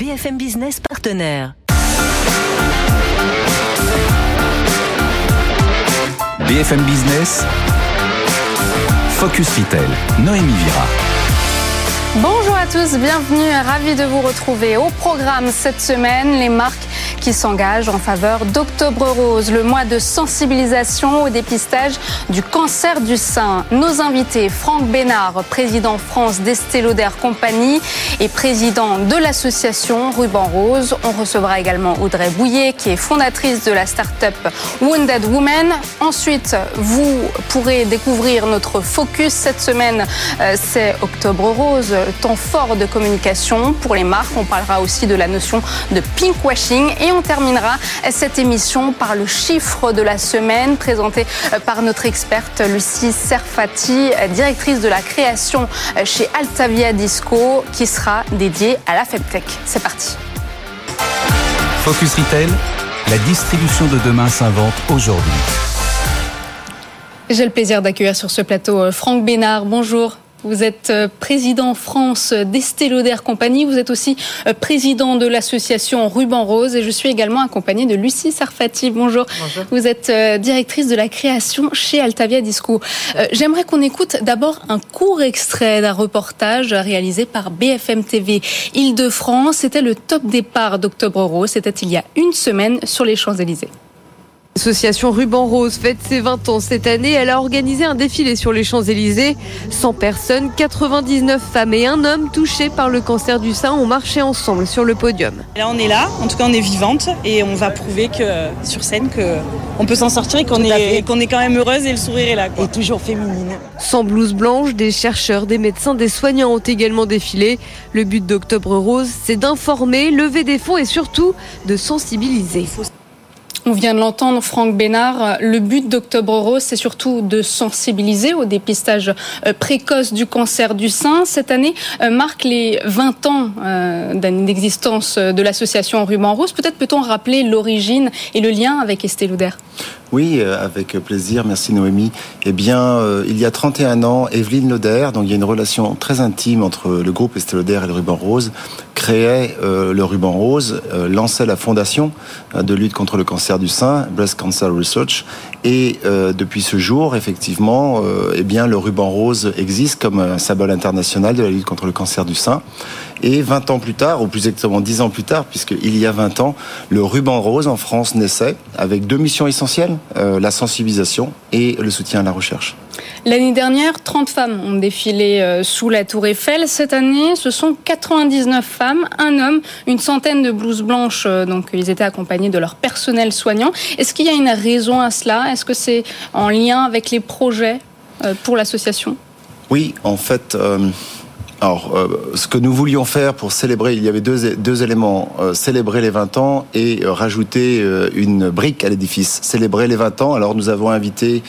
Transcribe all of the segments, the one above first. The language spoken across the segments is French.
BFM Business partenaire. BFM Business, Focus Retail, Noémie Vira. Bonjour à tous, bienvenue, ravi de vous retrouver au programme cette semaine. Les marques qui s'engage en faveur d'Octobre Rose, le mois de sensibilisation au dépistage du cancer du sein. Nos invités, Franck Bénard, président France d'Estée Lauder Compagnie et président de l'association Ruban Rose. On recevra également Audrey Bouillet, qui est fondatrice de la start-up Wounded Woman. Ensuite, vous pourrez découvrir notre focus cette semaine. Euh, c'est Octobre Rose, temps fort de communication pour les marques. On parlera aussi de la notion de pinkwashing on terminera cette émission par le chiffre de la semaine présenté par notre experte Lucie Serfati, directrice de la création chez Altavia Disco, qui sera dédiée à la FemTech. C'est parti. Focus Retail, la distribution de demain s'invente aujourd'hui. J'ai le plaisir d'accueillir sur ce plateau euh, Franck Bénard. Bonjour. Vous êtes euh, président France d'Estée Lauder Compagnie. Vous êtes aussi euh, président de l'association Ruban Rose et je suis également accompagnée de Lucie Sarfati. Bonjour. Bonjour. Vous êtes euh, directrice de la création chez Altavia Disco. J'aimerais qu'on écoute d'abord un court extrait d'un reportage réalisé par BFM TV Île-de-France. C'était le top départ d'Octobre Rose. C'était il y a une semaine sur les Champs-Élysées. L'association Ruban Rose fête ses 20 ans cette année. Elle a organisé un défilé sur les Champs-Élysées. 100 personnes, 99 femmes et un homme touchés par le cancer du sein ont marché ensemble sur le podium. Là, on est là, en tout cas, on est vivante et on va prouver que sur scène qu'on peut s'en sortir et qu'on est, qu'on est quand même heureuse et le sourire est là. Et toujours féminine. Sans blouse blanche, des chercheurs, des médecins, des soignants ont également défilé. Le but d'Octobre Rose, c'est d'informer, lever des fonds et surtout de sensibiliser. On vient de l'entendre, Franck Bénard. Le but d'Octobre Rose, c'est surtout de sensibiliser au dépistage euh, précoce du cancer du sein. Cette année euh, marque les 20 ans euh, d'existence de l'association Ruban Rose. Peut-être peut-on rappeler l'origine et le lien avec Estée Lauder? Oui, avec plaisir. Merci Noémie. Eh bien, il y a 31 ans, Evelyne Lauder, donc il y a une relation très intime entre le groupe Estée Lauder et le Ruban Rose, créait le Ruban Rose, lançait la fondation de lutte contre le cancer du sein, Breast Cancer Research. Et euh, depuis ce jour, effectivement, euh, eh le ruban rose existe comme un symbole international de la lutte contre le cancer du sein. Et 20 ans plus tard, ou plus exactement 10 ans plus tard, puisqu'il y a 20 ans, le ruban rose en France naissait avec deux missions essentielles, euh, la sensibilisation et le soutien à la recherche. L'année dernière, 30 femmes ont défilé euh, sous la tour Eiffel. Cette année, ce sont 99 femmes, un homme, une centaine de blouses blanches. Euh, donc, ils étaient accompagnés de leur personnel soignant. Est-ce qu'il y a une raison à cela? Est-ce que c'est en lien avec les projets pour l'association? Oui, en fait... Alors, euh, ce que nous voulions faire pour célébrer, il y avait deux, éléments. Euh, célébrer les 20 ans et euh, rajouter une brique à l'édifice. Célébrer les 20 ans, alors nous avons invité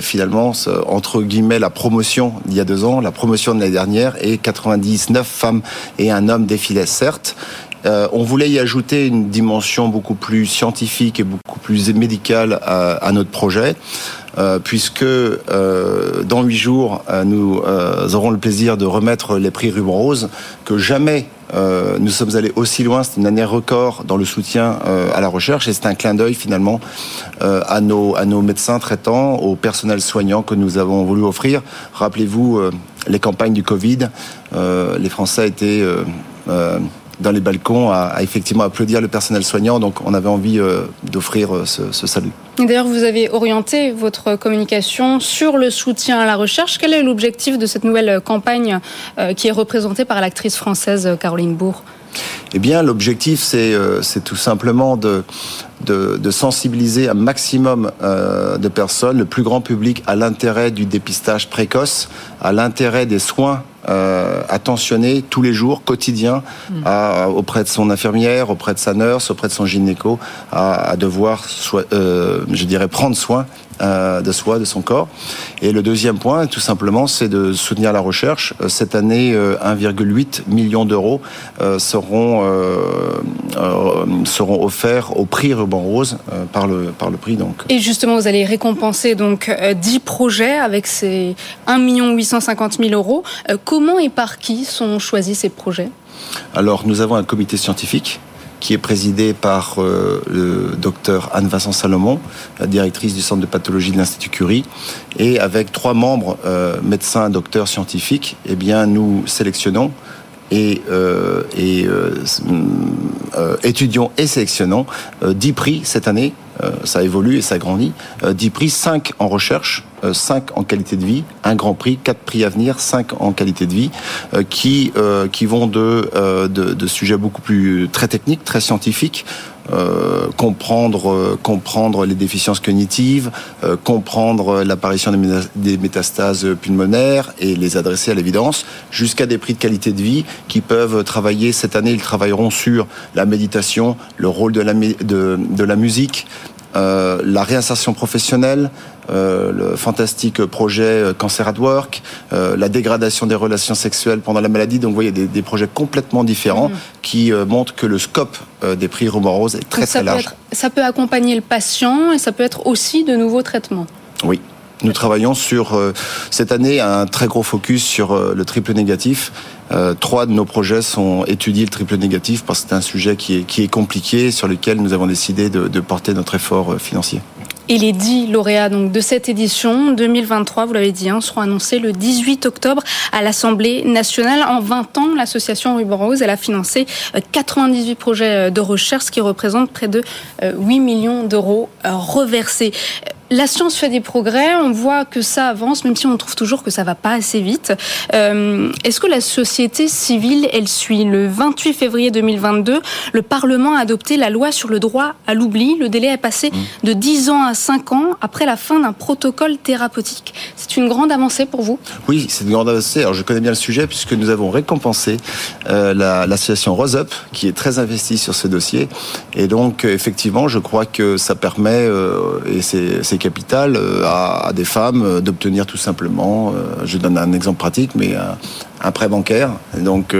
finalement, entre guillemets, la promotion il y a deux ans, la promotion de l'année dernière, et 99 femmes et un homme défilaient, certes. On voulait y ajouter une dimension beaucoup plus scientifique et beaucoup plus médicale à, notre projet. Euh, puisque euh, dans huit jours, euh, nous aurons le plaisir de remettre les prix Ruban Rose, que jamais nous sommes allés aussi loin. C'est une année record dans le soutien à la recherche et c'est un clin d'œil finalement à, nos, à nos médecins traitants, au personnel soignant que nous avons voulu offrir. Rappelez-vous les campagnes du Covid. les Français étaient dans les balcons à, effectivement applaudir le personnel soignant. Donc on avait envie d'offrir ce, ce salut. D'ailleurs, vous avez orienté votre communication sur le soutien à la recherche. Quel est l'objectif de cette nouvelle campagne euh, qui est représentée par l'actrice française euh, Caroline Bourg? Eh bien, l'objectif, c'est euh, tout simplement de, de, sensibiliser un maximum de personnes, le plus grand public, à l'intérêt du dépistage précoce, à l'intérêt des soins euh, attentionné tous les jours, quotidien, hmm. auprès de son infirmière, auprès de sa nurse, auprès de son gynéco, à, devoir, euh, je dirais, prendre soin de soi, de son corps. Et le deuxième point, tout simplement, c'est de soutenir la recherche. Cette année, 1,8 million d'euros seront seront offerts au prix Ruban Rose par le par le prix donc. Et justement, vous allez récompenser donc 10 projets avec ces 1 850 000 euros. Comment et par qui sont choisis ces projets? Alors, nous avons un comité scientifique qui est présidé par euh, le docteur Anne-Vincent Salomon, la directrice du centre de pathologie de l'Institut Curie, et avec trois membres, euh, médecins, docteurs, scientifiques, eh bien, nous sélectionnons et, euh, et étudions et sélectionnons 10 prix cette année ça évolue et ça grandit. 10 euh, prix, 5 en recherche, 5 euh, en qualité de vie, un grand prix, 4 prix à venir, 5 en qualité de vie, qui, qui vont de, de, de sujets beaucoup plus très techniques, très scientifiques, euh, comprendre, euh, comprendre les déficiences cognitives, euh, comprendre l'apparition des métastases pulmonaires et les adresser à l'évidence, jusqu'à des prix de qualité de vie qui peuvent travailler cette année. Ils travailleront sur la méditation, le rôle de la, de, de la musique, euh, la réinsertion professionnelle, euh, le fantastique projet euh, Cancer at Work, la dégradation des relations sexuelles pendant la maladie. Donc, vous voyez, des, des projets complètement différents mm. qui montrent que le scope des prix Roman Rose est très, très large. ça peut accompagner le patient et ça peut être aussi de nouveaux traitements. Oui. Nous travaillons sur cette année un très gros focus sur le triple négatif euh, trois de nos projets sont étudiés le triple négatif parce que c'est un sujet qui est, compliqué sur lequel nous avons décidé de, porter notre effort euh, financier. Et les dix lauréats de cette édition 2023, vous l'avez dit, hein, seront annoncés le 18 octobre à l'Assemblée nationale. En 20 ans, l'association Ruban Rose a financé 98 euh, projets de recherche, ce qui représente près de 8 millions d'euros reversés. La science fait des progrès, on voit que ça avance, même si on trouve toujours que ça va pas assez vite. Euh, est-ce que la société civile, elle suit? Le 28 février 2022, le Parlement a adopté la loi sur le droit à l'oubli. Le délai est passé mmh. de 10 ans à 5 ans après la fin d'un protocole thérapeutique. C'est une grande avancée pour vous? Oui, c'est une grande avancée. Alors je connais bien le sujet puisque nous avons récompensé euh, l'association Rose Up qui est très investie sur ce dossier. Et donc effectivement, je crois que ça permet, euh, et c'est capital euh, à, des femmes euh, d'obtenir tout simplement, euh, je donne un exemple pratique, mais un, prêt bancaire. donc,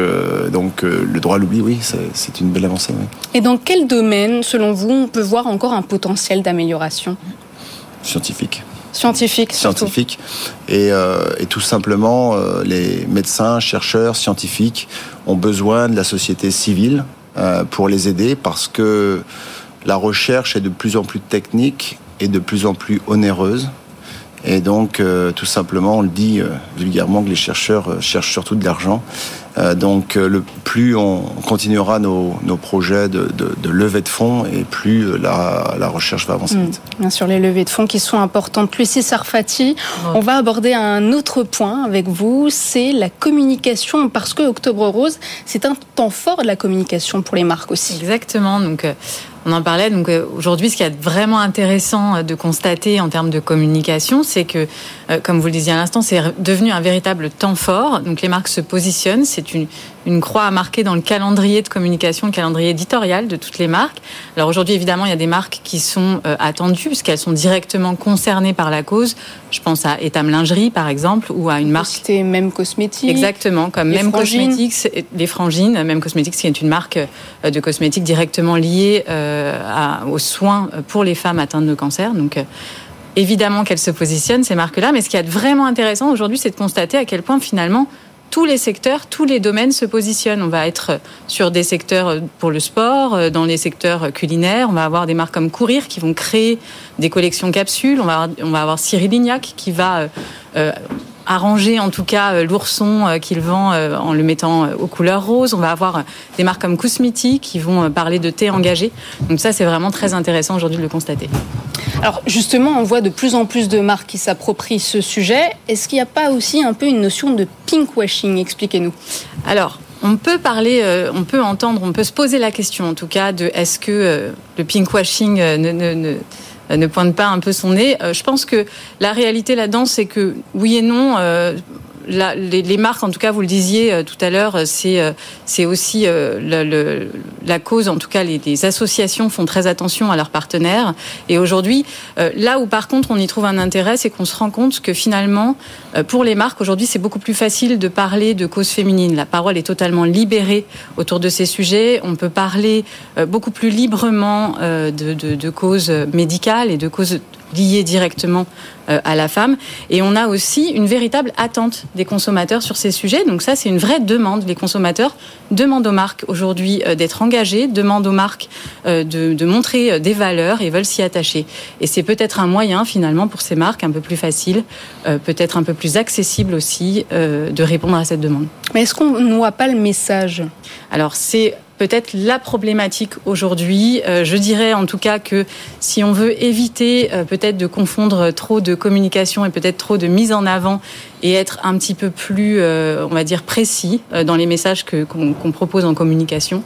donc le droit à l'oubli, oui, c'est une belle avancée. Et dans quel domaine, selon vous, on peut voir encore un potentiel d'amélioration? Scientifique. Scientifique, scientifique. Et, et, tout simplement, les médecins, chercheurs, scientifiques ont besoin de la société civile pour les aider parce que la recherche est de plus en plus technique est de plus en plus onéreuse. Et donc, euh, tout simplement, on le dit euh, vulgairement que les chercheurs euh, cherchent surtout de l'argent. donc, le plus on continuera nos, projets de, de, levée de fonds et plus la, la recherche va avancer mmh. vite. Bien sûr, les levées de fonds qui sont importantes. Lucie Sarfati, on va aborder un autre point avec vous, c'est la communication, parce que Octobre Rose, c'est un temps fort de la communication pour les marques aussi. Exactement. Donc, on en parlait. Donc euh, aujourd'hui, ce qui est vraiment intéressant euh, de constater en termes de communication, c'est que, comme vous le disiez à l'instant, c'est devenu un véritable temps fort. Donc les marques se positionnent. C'est une, une croix à marquer dans le calendrier de communication, le calendrier éditorial de toutes les marques. Alors aujourd'hui, évidemment, il y a des marques qui sont euh, attendues puisqu'elles sont directement concernées par la cause. Je pense à Etam Lingerie, par exemple, ou à une marque. C'était Même Cosmétiques. Exactement, comme Même Cosmétiques, les Frangines, Même Cosmétiques, qui est une marque euh, de cosmétiques directement liée euh, aux soins pour les femmes atteintes de cancer. Donc, évidemment qu'elles se positionnent, ces marques-là. Mais ce qui est vraiment intéressant aujourd'hui, c'est de constater à quel point finalement tous les secteurs, tous les domaines se positionnent. On va être sur des secteurs pour le sport, euh, dans les secteurs culinaires. On va avoir des marques comme Courir qui vont créer des collections capsules. On va avoir, on va avoir Cyril Lignac qui va euh, euh, arranger en tout cas euh, l'ourson euh, qu'il vend euh, en le mettant aux couleurs roses. On va avoir des marques comme Cosmeti qui vont parler de thé engagé. Donc ça, c'est vraiment très intéressant aujourd'hui de le constater. Alors justement, on voit de plus en plus de marques qui s'approprient ce sujet. Est-ce qu'il n'y a pas aussi un peu une notion de pinkwashing? Expliquez-nous. Alors, on peut parler, on peut entendre, on peut se poser la question en tout cas de est-ce que le pinkwashing ne, ne euh, ne pointe pas un peu son nez. Euh, je pense que la réalité là-dedans, c'est que oui et non. Euh, les, marques, en tout cas, vous le disiez tout à l'heure, c'est c'est aussi la cause. En tout cas, les, associations font très attention à leurs partenaires. Et aujourd'hui, là où par contre on y trouve un intérêt, c'est qu'on se rend compte que finalement, pour les marques, aujourd'hui, c'est beaucoup plus facile de parler de causes féminines. La parole est totalement libérée autour de ces sujets. On peut parler beaucoup plus librement de causes médicales et de causes liées directement euh, à la femme. Et on a aussi une véritable attente des consommateurs sur ces sujets. Donc ça, c'est une vraie demande. Les consommateurs demandent aux marques aujourd'hui euh, d'être engagés, demandent aux marques euh, de, de montrer des valeurs et veulent s'y attacher. Et c'est peut-être un moyen finalement pour ces marques un peu plus facile, peut-être un peu plus accessible aussi, de répondre à cette demande. Mais est-ce qu'on ne voit pas le message? Alors c'est peut-être la problématique aujourd'hui. Euh, je dirais en tout cas que si on veut éviter euh, peut-être de confondre trop de communication et peut-être trop de mise en avant et être un petit peu plus, euh, on va dire, précis dans les messages qu'on propose en communication,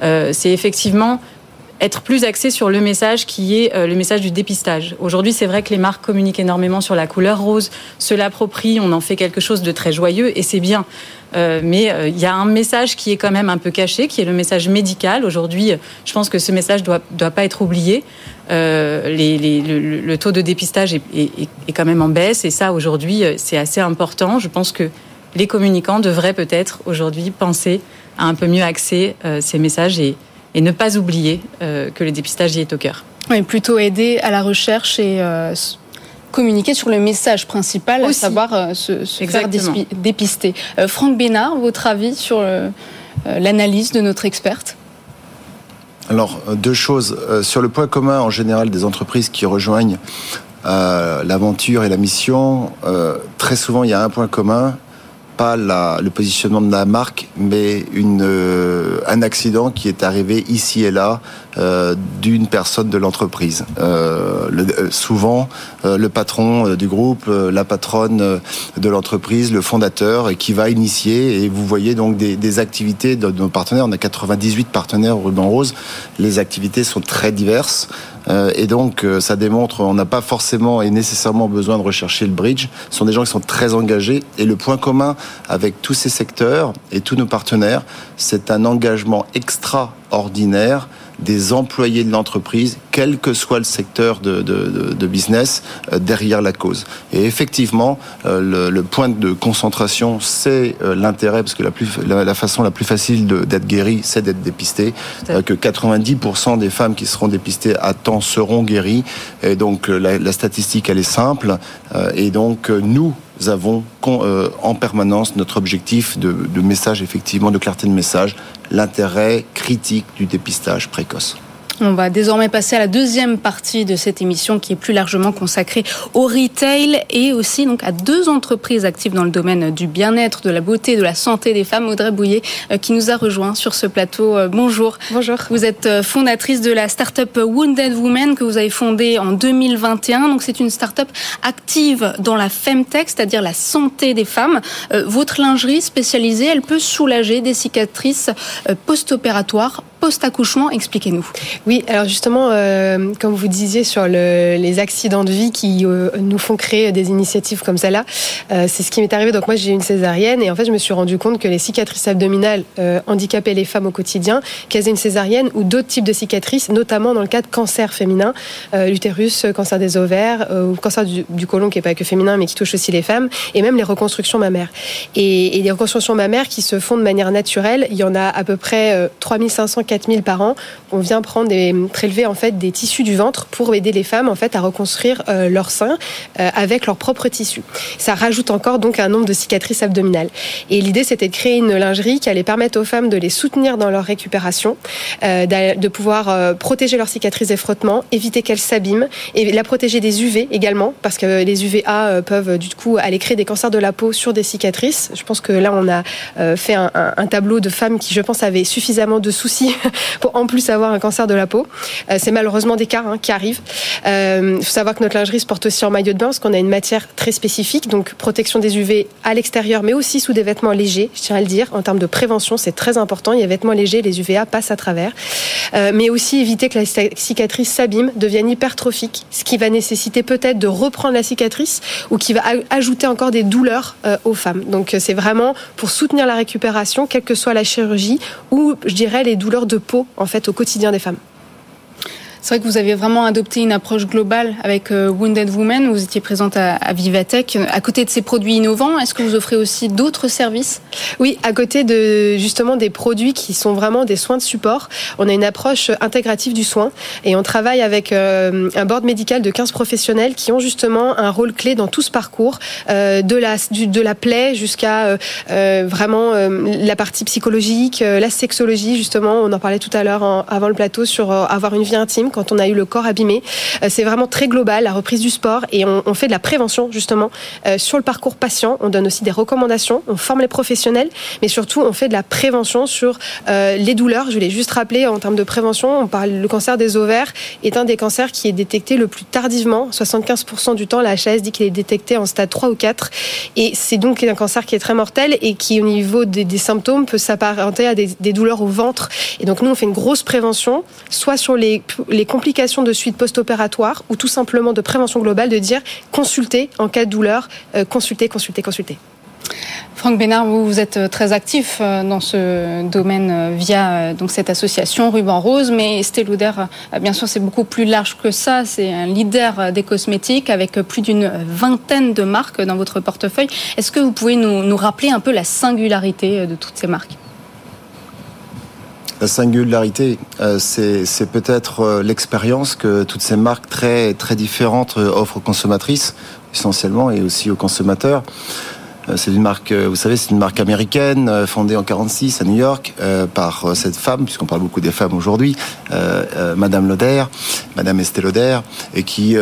c'est effectivement être plus axé sur le message qui est euh, le message du dépistage. Aujourd'hui, c'est vrai que les marques communiquent énormément sur la couleur rose, se l'approprient, on en fait quelque chose de très joyeux et c'est bien. Euh, mais euh, il y a un message qui est quand même un peu caché, qui est le message médical. Aujourd'hui, je pense que ce message doit doit pas être oublié. Le, taux de dépistage est, quand même en baisse et ça aujourd'hui c'est assez important. Je pense que les communicants devraient peut-être aujourd'hui penser à un peu mieux axer ces messages et, et ne pas oublier euh, que le dépistage y est au cœur. Oui, plutôt aider à la recherche et euh, communiquer sur le message principal, à savoir euh, se, faire dépister. Franck Bénard, votre avis sur l'analyse de notre experte? Alors, deux choses. sur le point commun en général des entreprises qui rejoignent l'aventure et la mission, très souvent il y a un point commun, pas la, le positionnement de la marque, mais une, euh, un accident qui est arrivé ici et là euh, d'une personne de l'entreprise. Euh, euh souvent, le patron du groupe, la patronne de l'entreprise, le fondateur, qui va initier. Et vous voyez donc des, des activités de, de, nos partenaires. On a 98 partenaires au Ruban Rose. Les activités sont très diverses. Et donc, ça démontre, on n'a pas forcément et nécessairement besoin de rechercher le bridge. Ce sont des gens qui sont très engagés. Et le point commun avec tous ces secteurs et tous nos partenaires, c'est un engagement extraordinaire des employés de l'entreprise, quel que soit le secteur de, de, de business, euh, derrière la cause. Et effectivement, euh, le, le, point de concentration, c'est euh, l'intérêt, parce que la, plus, la, la, façon la plus facile d'être guéri, c'est d'être dépisté. que 90% des femmes qui seront dépistées à temps seront guéries. Et donc, la, la statistique, elle est simple. et donc, nous, nous avons en permanence notre objectif de message, effectivement, de clarté de message, l'intérêt critique du dépistage précoce. On va désormais passer à la deuxième partie de cette émission qui est plus largement consacrée au retail et aussi donc à deux entreprises actives dans le domaine du bien-être, de la beauté, de la santé des femmes. Audrey Bouillet euh, qui nous a rejoint sur ce plateau. Euh, bonjour. Bonjour. Vous êtes euh, fondatrice de la start-up Wounded Women que vous avez fondée en 2021. Donc c'est une start-up active dans la femtech, c'est-à-dire la santé des femmes. Votre lingerie spécialisée, elle peut soulager des cicatrices post-opératoires post-accouchement Expliquez-nous. Oui, alors justement, euh, comme vous disiez sur le, les accidents de vie qui euh, nous font créer des initiatives comme celle-là, euh, c'est ce qui m'est arrivé. Donc moi, j'ai eu une césarienne et en fait, je me suis rendu compte que les cicatrices abdominales handicapaient les femmes au quotidien, qu'elles aient une césarienne ou d'autres types de cicatrices, notamment dans le cas de cancer féminin, l'utérus, cancer des ovaires, ou cancer du, du côlon qui est pas que féminin mais qui touche aussi les femmes, et même les reconstructions mammaires. Et, les reconstructions mammaires qui se font de manière naturelle, il y en a à peu près 3500 4000 par an. On vient prendre des prélever en fait des tissus du ventre pour aider les femmes en fait à reconstruire euh, leur sein euh, avec leurs propres tissus. Ça rajoute encore donc un nombre de cicatrices abdominales. Et l'idée c'était de créer une lingerie qui allait permettre aux femmes de les soutenir dans leur récupération, euh, de pouvoir euh, protéger leurs cicatrices des frottements, éviter qu'elles s'abîment et la protéger des UV également parce que les UVA peuvent du coup aller créer des cancers de la peau sur des cicatrices. Je pense que là on a fait un tableau de femmes qui je pense avaient suffisamment de soucis pour en plus avoir un cancer de la peau. c'est malheureusement des cas hein, qui arrivent. Il faut savoir que notre lingerie se porte aussi en maillot de bain parce qu'on a une matière très spécifique, donc protection des UV à l'extérieur, mais aussi sous des vêtements légers. Je tiens à le dire, en termes de prévention, c'est très important. Il y a vêtements légers, les UVA passent à travers, mais aussi éviter que la cicatrice s'abîme, devienne hypertrophique, ce qui va nécessiter peut-être de reprendre la cicatrice ou qui va ajouter encore des douleurs euh, aux femmes. Donc euh, c'est vraiment pour soutenir la récupération, quelle que soit la chirurgie ou je dirais les douleurs de peau en fait au quotidien des femmes. C'est vrai que vous avez vraiment adopté une approche globale avec euh, Wounded Women. Vous étiez présente à, Vivatech. À côté de ces produits innovants, est-ce que vous offrez aussi d'autres services? Oui, à côté de justement des produits qui sont vraiment des soins de support, on a une approche intégrative du soin et on travaille avec euh, un board médical de 15 professionnels qui ont justement un rôle clé dans tout ce parcours, euh, de la de la plaie jusqu'à vraiment la partie psychologique, la sexologie justement. On en parlait tout à l'heure avant le plateau sur avoir une vie intime quand on a eu le corps abîmé. Euh, c'est vraiment très global, la reprise du sport, et on, fait de la prévention justement euh, sur le parcours patient. On donne aussi des recommandations, on forme les professionnels, mais surtout on fait de la prévention sur euh, les douleurs. Je l'ai juste rappelé en termes de prévention, on parle le cancer des ovaires est un des cancers qui est détecté le plus tardivement. 75% du temps, la HAS dit qu'il est détecté en stade 3 ou 4, et c'est donc un cancer qui est très mortel et qui au niveau des, symptômes peut s'apparenter à des, douleurs au ventre. Et donc nous on fait une grosse prévention, soit sur les complications de suite post-opératoire ou tout simplement de prévention globale, de dire consulter en cas de douleur, euh, consulter, consulter, consulter. Franck Bénard, vous, êtes euh, très actif euh, dans ce domaine via donc cette association Ruban Rose, mais Estée Lauder, bien sûr, c'est beaucoup plus large que ça. C'est un leader des cosmétiques avec plus d'une vingtaine de marques dans votre portefeuille. Est-ce que vous pouvez nous rappeler un peu la singularité de toutes ces marques? La singularité, euh, c'est peut-être euh, l'expérience que toutes ces marques très, très différentes euh, offrent aux consommatrices, essentiellement, et aussi aux consommateurs. C'est une marque, vous savez, c'est une marque américaine fondée en 46 à New York par cette femme, puisqu'on parle beaucoup des femmes aujourd'hui, Madame Lauder, Madame Estée Lauder, et qui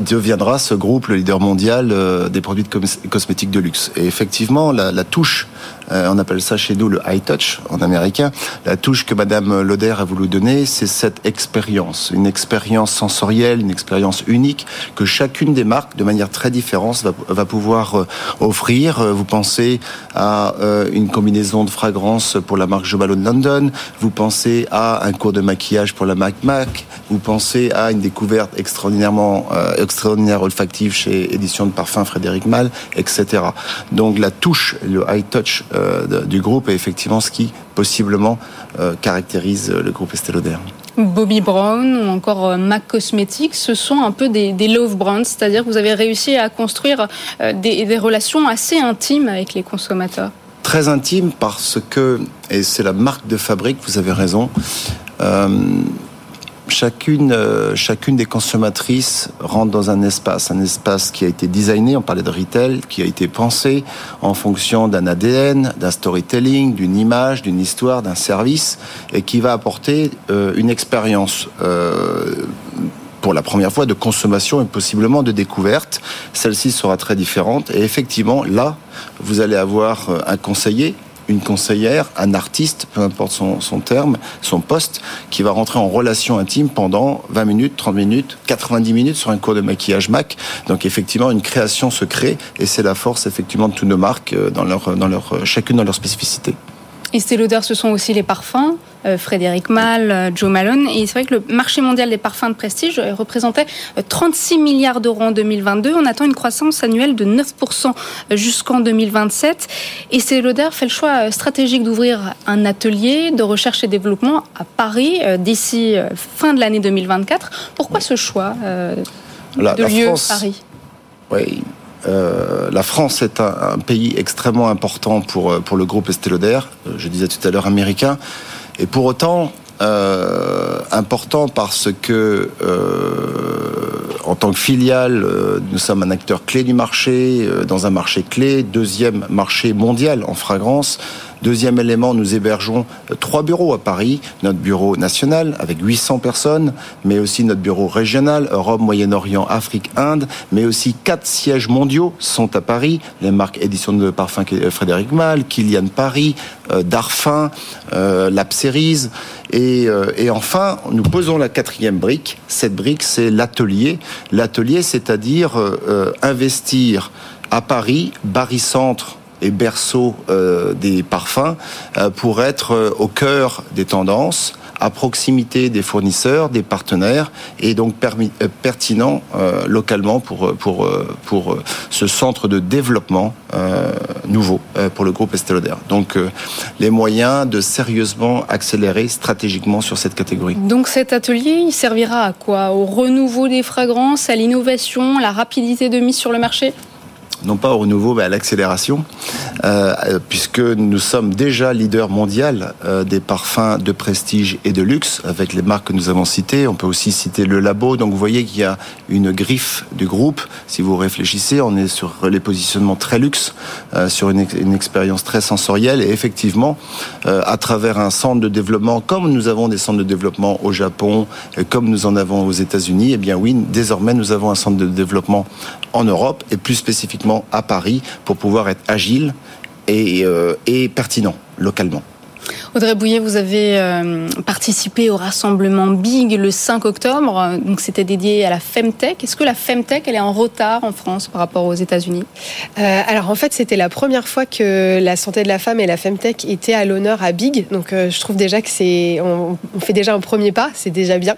deviendra ce groupe le leader mondial des produits de cosmétiques de luxe. Et effectivement, la, touche euh, on appelle ça chez nous le high touch en américain. La touche que Madame Loder a voulu donner, c'est cette expérience, une expérience sensorielle, une expérience unique que chacune des marques, de manière très différente, va, pouvoir euh, offrir. Euh, vous pensez à une combinaison de fragrances pour la marque Jobalo de London. Vous pensez à un cours de maquillage pour la marque MAC. Vous pensez à une découverte extraordinairement extraordinaire olfactive chez Édition de Parfum Frédéric Mal, etc. Donc la touche, le high touch euh, du groupe est effectivement ce qui possiblement euh, caractérise le groupe Estée. Bobby Brown ou encore euh, MAC Cosmetics, ce sont un peu des, love brands, c'est-à-dire que vous avez réussi à construire des, relations assez intimes avec les consommateurs. Très intimes parce que, et c'est la marque de fabrique, vous avez raison, chacune, euh, chacune des consommatrices rentre dans un espace, un espace qui a été designé, on parlait de retail, qui a été pensé en fonction d'un ADN, d'un storytelling, d'une image, d'une histoire, d'un service, et qui va apporter euh, une expérience. Euh, pour la première fois de consommation et possiblement de découverte. Celle-ci sera très différente et effectivement là, vous allez avoir un conseiller une conseillère, un artiste, peu importe son, son, terme, son poste, qui va rentrer en relation intime pendant 20 minutes, 30 minutes, 90 minutes sur un cours de maquillage MAC. Donc effectivement, une création se crée et c'est la force effectivement de toutes nos marques euh, dans leur, dans leur, euh, chacune dans leur spécificité. Et l'odeur, ce sont aussi les parfums. Euh, Frédéric Malle, euh, Joe Malone. Et c'est vrai que le marché mondial des parfums de prestige euh, représentait 36 milliards d'euros en 2022. On attend une croissance annuelle de 9% jusqu'en 2027. Et c'est l'odeur fait le choix stratégique d'ouvrir un atelier de recherche et développement à Paris d'ici fin de l'année 2024. Pourquoi ce choix de lieu Paris? Oui, euh, la France est un, pays extrêmement important pour, pour le groupe Estée Lauder, je disais tout à l'heure américain, et pour autant euh, important parce que euh, en tant que filiale, nous sommes un acteur clé du marché, dans un marché clé, deuxième marché mondial en fragrance, Deuxième élément, nous hébergeons trois bureaux à Paris. Notre bureau national avec 800 personnes, mais aussi notre bureau régional, Europe, Moyen-Orient, Afrique, Inde, mais aussi quatre sièges mondiaux sont à Paris. Les marques édition de parfum Frédéric Mal, Kilian Paris, Darfin, Lapsérise. Et, et enfin, nous posons la quatrième brique. Cette brique, c'est l'atelier. L'atelier, c'est-à-dire investir à Paris, barycentre et berceau euh, des parfums, euh, pour être euh, au cœur des tendances, à proximité des fournisseurs, des partenaires, et donc pertinent localement pour, pour, pour ce centre de développement nouveau pour le groupe Estée. Donc les moyens de sérieusement accélérer stratégiquement sur cette catégorie. Donc cet atelier, il servira à quoi? Au renouveau des fragrances, à l'innovation, la rapidité de mise sur le marché? Non pas au renouveau, mais à l'accélération, euh, puisque nous sommes déjà leader mondial euh, des parfums de prestige et de luxe, avec les marques que nous avons citées. On peut aussi citer le Labo. Donc vous voyez qu'il y a une griffe du groupe. Si vous réfléchissez, on est sur les positionnements très luxe, euh, sur une, expérience très sensorielle. Et effectivement, à travers un centre de développement, comme nous avons des centres de développement au Japon, comme nous en avons aux États-Unis, eh bien oui, désormais nous avons un centre de développement en Europe et plus spécifiquement à Paris pour pouvoir être agile et, euh, pertinent localement. Audrey Bouillet, vous avez euh, participé au rassemblement Big le 5 octobre, donc c'était dédié à la Femtech. Est-ce que la Femtech, elle est en retard en France par rapport aux États-Unis? Euh, Alors en fait, c'était la première fois que la santé de la femme et la Femtech étaient à l'honneur à Big, donc euh, je trouve déjà que c'est, on, fait déjà un premier pas, c'est déjà bien.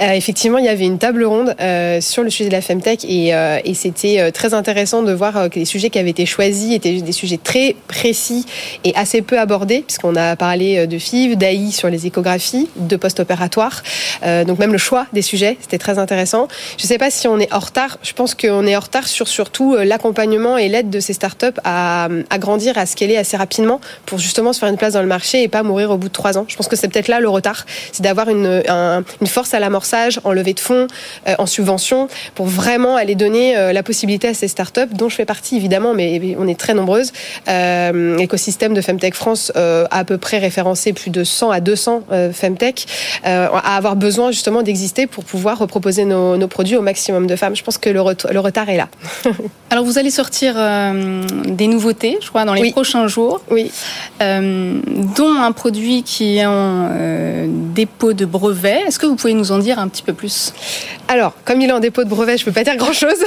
effectivement, il y avait une table ronde sur le sujet de la Femtech et, et c'était très intéressant de voir que les sujets qui avaient été choisis étaient des sujets très précis et assez peu abordés, puisqu'on a parlé euh, de FIV, d'AI sur les échographies, de post-opératoire. Euh, donc même le choix des sujets, c'était très intéressant. Je ne sais pas si on est en retard. Je pense qu'on est en retard sur surtout euh, l'accompagnement et l'aide de ces startups à, à grandir, à scaler assez rapidement pour justement se faire une place dans le marché et pas mourir au bout de trois ans. Je pense que c'est peut-être là le retard, c'est d'avoir une, force à l'amorçage, en levée de fonds, en subvention, pour vraiment aller donner la possibilité à ces startups, dont je fais partie évidemment, mais on est très nombreuses. L'écosystème de Femtech France à peu près référencé plus de 100 à 200 euh, Femtech, euh, à avoir besoin justement d'exister pour pouvoir proposer nos, produits au maximum de femmes. Je pense que le, le retard est là. Alors vous allez sortir euh, des nouveautés, je crois, dans les prochains jours. Oui. dont un produit qui est en dépôt de brevet. Est-ce que vous pouvez nous en dire un petit peu plus? Alors, comme il est en dépôt de brevet, je ne peux pas dire grand-chose.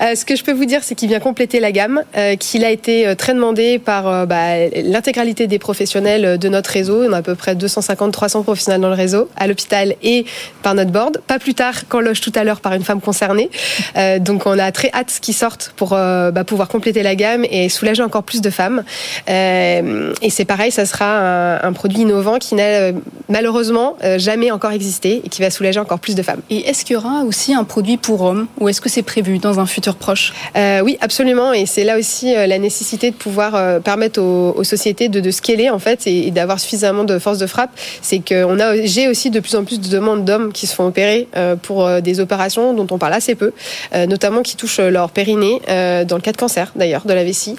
ce que je peux vous dire, c'est qu'il vient compléter la gamme, qu'il a été très demandé par bah, l'intégralité des professionnels de notre réseau. On a à peu près 250-300 professionnels dans le réseau, à l'hôpital et par notre board. Pas plus tard qu'en loge tout à l'heure par une femme concernée. Euh, donc on a très hâte qu'ils sortent pour euh, bah, pouvoir compléter la gamme et soulager encore plus de femmes. Euh, et c'est pareil, ça sera un, produit innovant qui n'a malheureusement jamais encore existé et qui va soulager encore plus de femmes. Et est-ce qu'il y aura aussi un produit pour hommes ou est-ce que c'est prévu dans un futur proche? Oui, absolument. Et c'est là aussi la nécessité de pouvoir permettre aux, aux sociétés de, de scaler en fait et, d'avoir suffisamment de force de frappe, c'est a j'ai aussi de plus en plus de demandes d'hommes qui se font opérer euh, pour euh, des opérations dont on parle assez peu, euh, notamment qui touchent leur périnée dans le cas de cancer d'ailleurs de la vessie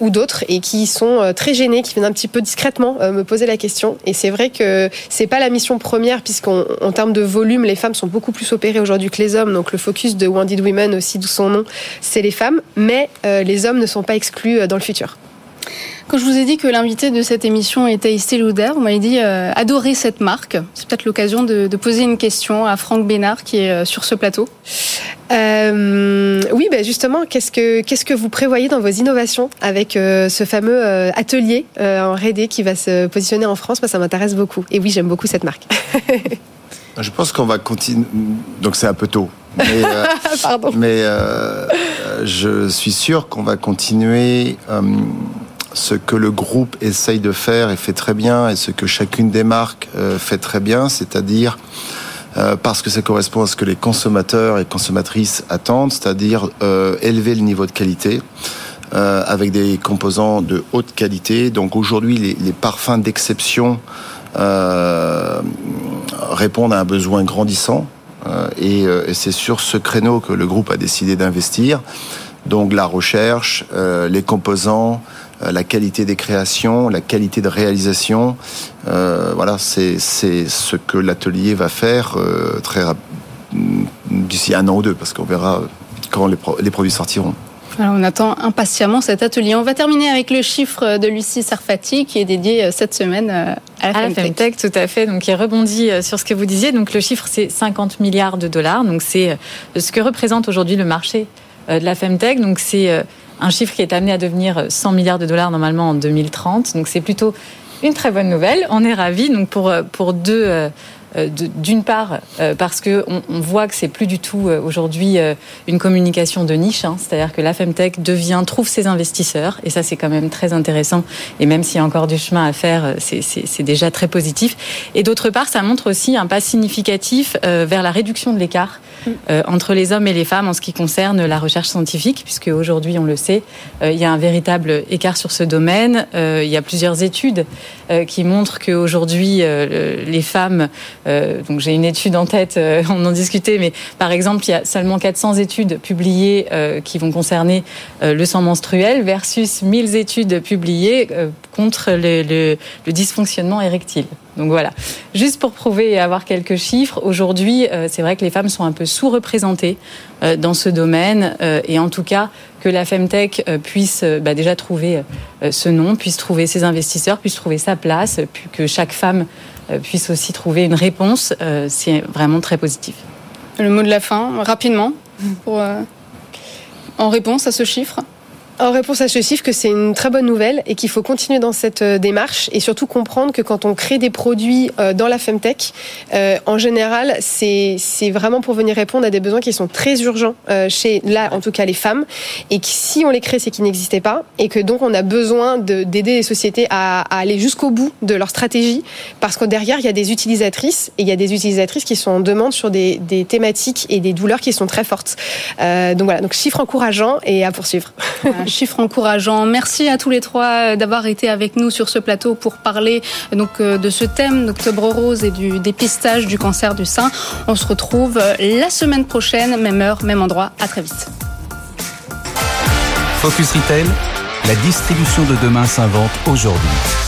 ou d'autres et qui sont très gênés, qui viennent un petit peu discrètement me poser la question. Et c'est vrai que c'est pas la mission première puisqu'en en termes de volume, les femmes sont beaucoup plus opérées aujourd'hui que les hommes. Donc le focus de Wounded Women aussi, d'où son nom, c'est les femmes, mais les hommes ne sont pas exclus dans le futur. Quand je vous ai dit que l'invité de cette émission était Estée Lauder, vous m'avez dit euh, adorer cette marque. C'est peut-être l'occasion de, poser une question à Franck Bénard qui est euh, sur ce plateau. Euh, oui, ben justement, qu'est-ce que qu'est-ce que vous prévoyez dans vos innovations avec ce fameux atelier en R&D qui va se positionner en France? Moi, ça m'intéresse beaucoup. Et oui, j'aime beaucoup cette marque. Je pense qu'on va continuer. Donc c'est un peu tôt. Mais, Pardon. mais je suis sûr qu'on va continuer ce que le groupe essaye de faire et fait très bien, et ce que chacune des marques euh, fait très bien, c'est-à-dire euh, parce que ça correspond à ce que les consommateurs et consommatrices attendent, c'est-à-dire euh, élever le niveau de qualité. avec des composants de haute qualité. Donc aujourd'hui, les, parfums d'exception répondent à un besoin grandissant. et c'est sur ce créneau que le groupe a décidé d'investir. Donc la recherche, les composants, la qualité des créations, la qualité de réalisation. voilà, c'est ce que l'atelier va faire très d'ici un an ou deux, parce qu'on verra quand les produits sortiront on attend impatiemment cet atelier. On va terminer avec le chiffre de Lucie Sarfati qui est dédié euh, cette semaine euh, à la, Femtech. Tout à fait. Donc, il rebondit euh, sur ce que vous disiez. Donc, le chiffre, c'est 50 milliards de dollars. Donc, c'est ce que représente aujourd'hui le marché de la Femtech. Donc, c'est un chiffre qui est amené à devenir 100 milliards de dollars normalement en 2030. Donc, c'est plutôt une très bonne nouvelle. On est ravis. Donc, pour, pour deux euh, d'une part euh, parce que on, voit que c'est plus du tout euh, aujourd'hui une communication de niche, hein. c'est-à-dire que la femtech devient trouve ses investisseurs et ça c'est quand même très intéressant et même s'il y a encore du chemin à faire, c'est déjà très positif. Et d'autre part, ça montre aussi un pas significatif vers la réduction de l'écart entre les hommes et les femmes en ce qui concerne la recherche scientifique, puisque aujourd'hui on le sait, il y a un véritable écart sur ce domaine. il y a plusieurs études qui montrent qu'aujourd'hui les femmes euh, donc j'ai une étude en tête, euh, on en discutait, mais par exemple, il y a seulement 400 études publiées euh, qui vont concerner le sang menstruel versus 1000 études publiées contre le, dysfonctionnement érectile. Donc voilà, juste pour prouver et avoir quelques chiffres, aujourd'hui, c'est vrai que les femmes sont un peu sous-représentées dans ce domaine, et en tout cas que la Femtech puisse bah, déjà trouver ce nom, puisse trouver ses investisseurs, puisse trouver sa place, que chaque femme euh, puisse aussi trouver une réponse, euh, c'est vraiment très positif. Le mot de la fin, rapidement, euh, en réponse à ce chiffre en réponse à ce chiffre, que c'est une très bonne nouvelle et qu'il faut continuer dans cette euh, démarche et surtout comprendre que quand on crée des produits euh, dans la Femtech, euh, en général, c'est vraiment pour venir répondre à des besoins qui sont très urgents chez, là, en tout cas, les femmes et que si on les crée, c'est qu'ils n'existaient pas et que donc on a besoin d'aider les sociétés à, aller jusqu'au bout de leur stratégie parce que derrière, il y a des utilisatrices et il y a des utilisatrices qui sont en demande sur des, des thématiques et des douleurs qui sont très fortes. donc voilà, donc chiffre encourageant et à poursuivre. chiffre encourageant. Merci à tous les trois euh, d'avoir été avec nous sur ce plateau pour parler euh, euh, de ce thème d'Octobre Rose et du dépistage du cancer du sein. On se retrouve la semaine prochaine, même heure, même endroit. À très vite. Focus Retail, la distribution de demain s'invente aujourd'hui.